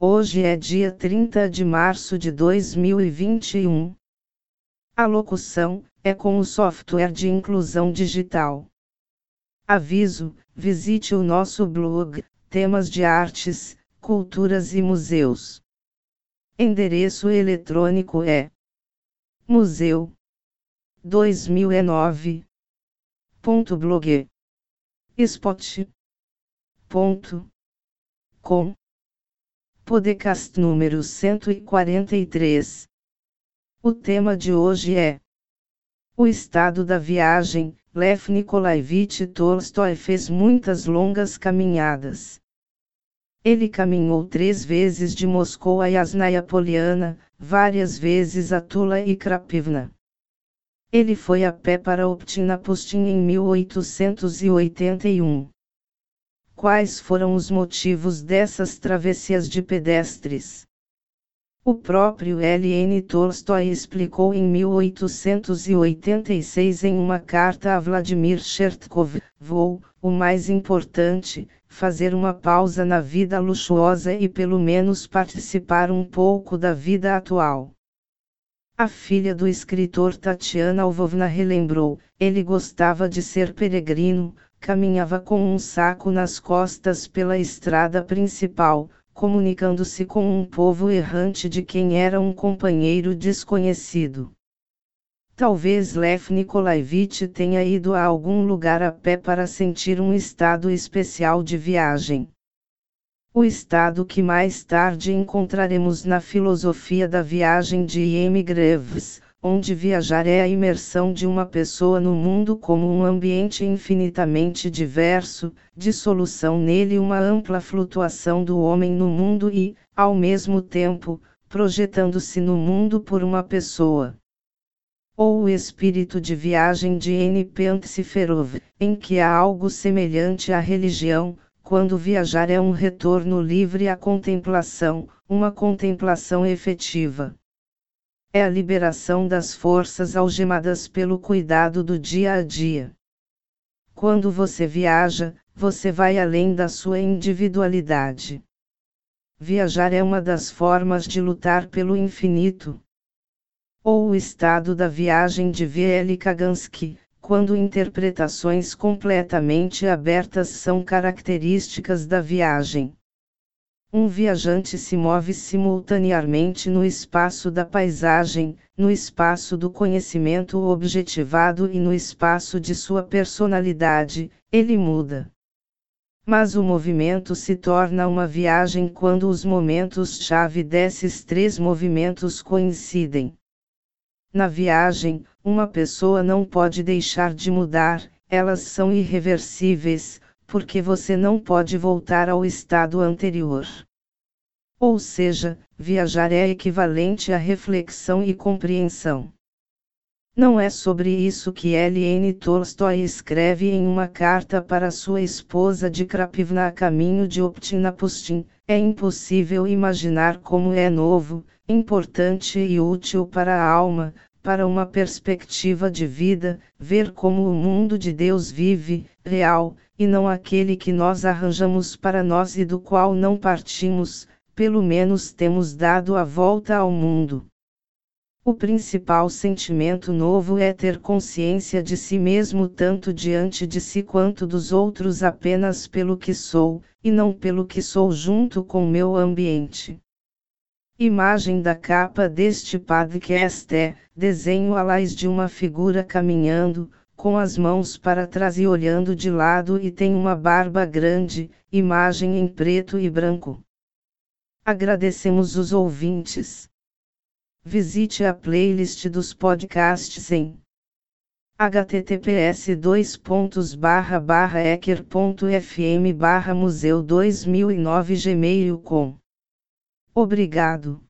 Hoje é dia 30 de março de 2021. A locução é com o software de inclusão digital. Aviso: visite o nosso blog, temas de artes, culturas e museus. Endereço eletrônico é museu 2009.blog spot.com Podcast número 143 O tema de hoje é O estado da viagem. Lev Nikolaevich Tolstói fez muitas longas caminhadas. Ele caminhou três vezes de Moscou a Yasnaya Poliana, várias vezes a Tula e Krapivna. Ele foi a pé para Optinapustin em 1881. Quais foram os motivos dessas travessias de pedestres? O próprio L.N. Tolstói explicou em 1886 em uma carta a Vladimir Chertkov: Vou, o mais importante, fazer uma pausa na vida luxuosa e pelo menos participar um pouco da vida atual. A filha do escritor Tatiana Alvovna relembrou: ele gostava de ser peregrino, caminhava com um saco nas costas pela estrada principal, comunicando-se com um povo errante de quem era um companheiro desconhecido. Talvez Lev Nikolaevich tenha ido a algum lugar a pé para sentir um estado especial de viagem. O estado que mais tarde encontraremos na filosofia da viagem de M. Greves, onde viajar é a imersão de uma pessoa no mundo como um ambiente infinitamente diverso, dissolução nele uma ampla flutuação do homem no mundo e, ao mesmo tempo, projetando-se no mundo por uma pessoa. Ou o espírito de viagem de N. Pentsiferov, em que há algo semelhante à religião, quando viajar é um retorno livre à contemplação, uma contemplação efetiva é a liberação das forças algemadas pelo cuidado do dia a dia. Quando você viaja, você vai além da sua individualidade. Viajar é uma das formas de lutar pelo infinito. Ou o estado da viagem de V.L. Kagansky, quando interpretações completamente abertas são características da viagem. Um viajante se move simultaneamente no espaço da paisagem, no espaço do conhecimento objetivado e no espaço de sua personalidade, ele muda. Mas o movimento se torna uma viagem quando os momentos-chave desses três movimentos coincidem. Na viagem, uma pessoa não pode deixar de mudar, elas são irreversíveis, porque você não pode voltar ao estado anterior. Ou seja, viajar é equivalente a reflexão e compreensão. Não é sobre isso que L.N. Tolstói escreve em uma carta para sua esposa de Krapivna a caminho de Optinapustin. É impossível imaginar como é novo, importante e útil para a alma, para uma perspectiva de vida, ver como o mundo de Deus vive, real, e não aquele que nós arranjamos para nós e do qual não partimos, pelo menos temos dado a volta ao mundo. O principal sentimento novo é ter consciência de si mesmo tanto diante de si quanto dos outros apenas pelo que sou, e não pelo que sou junto com meu ambiente. Imagem da capa deste podcast é: desenho alais de uma figura caminhando, com as mãos para trás e olhando de lado e tem uma barba grande, imagem em preto e branco. Agradecemos os ouvintes. Visite a playlist dos podcasts em https ecker.fm museu 2009 gmail.com Obrigado.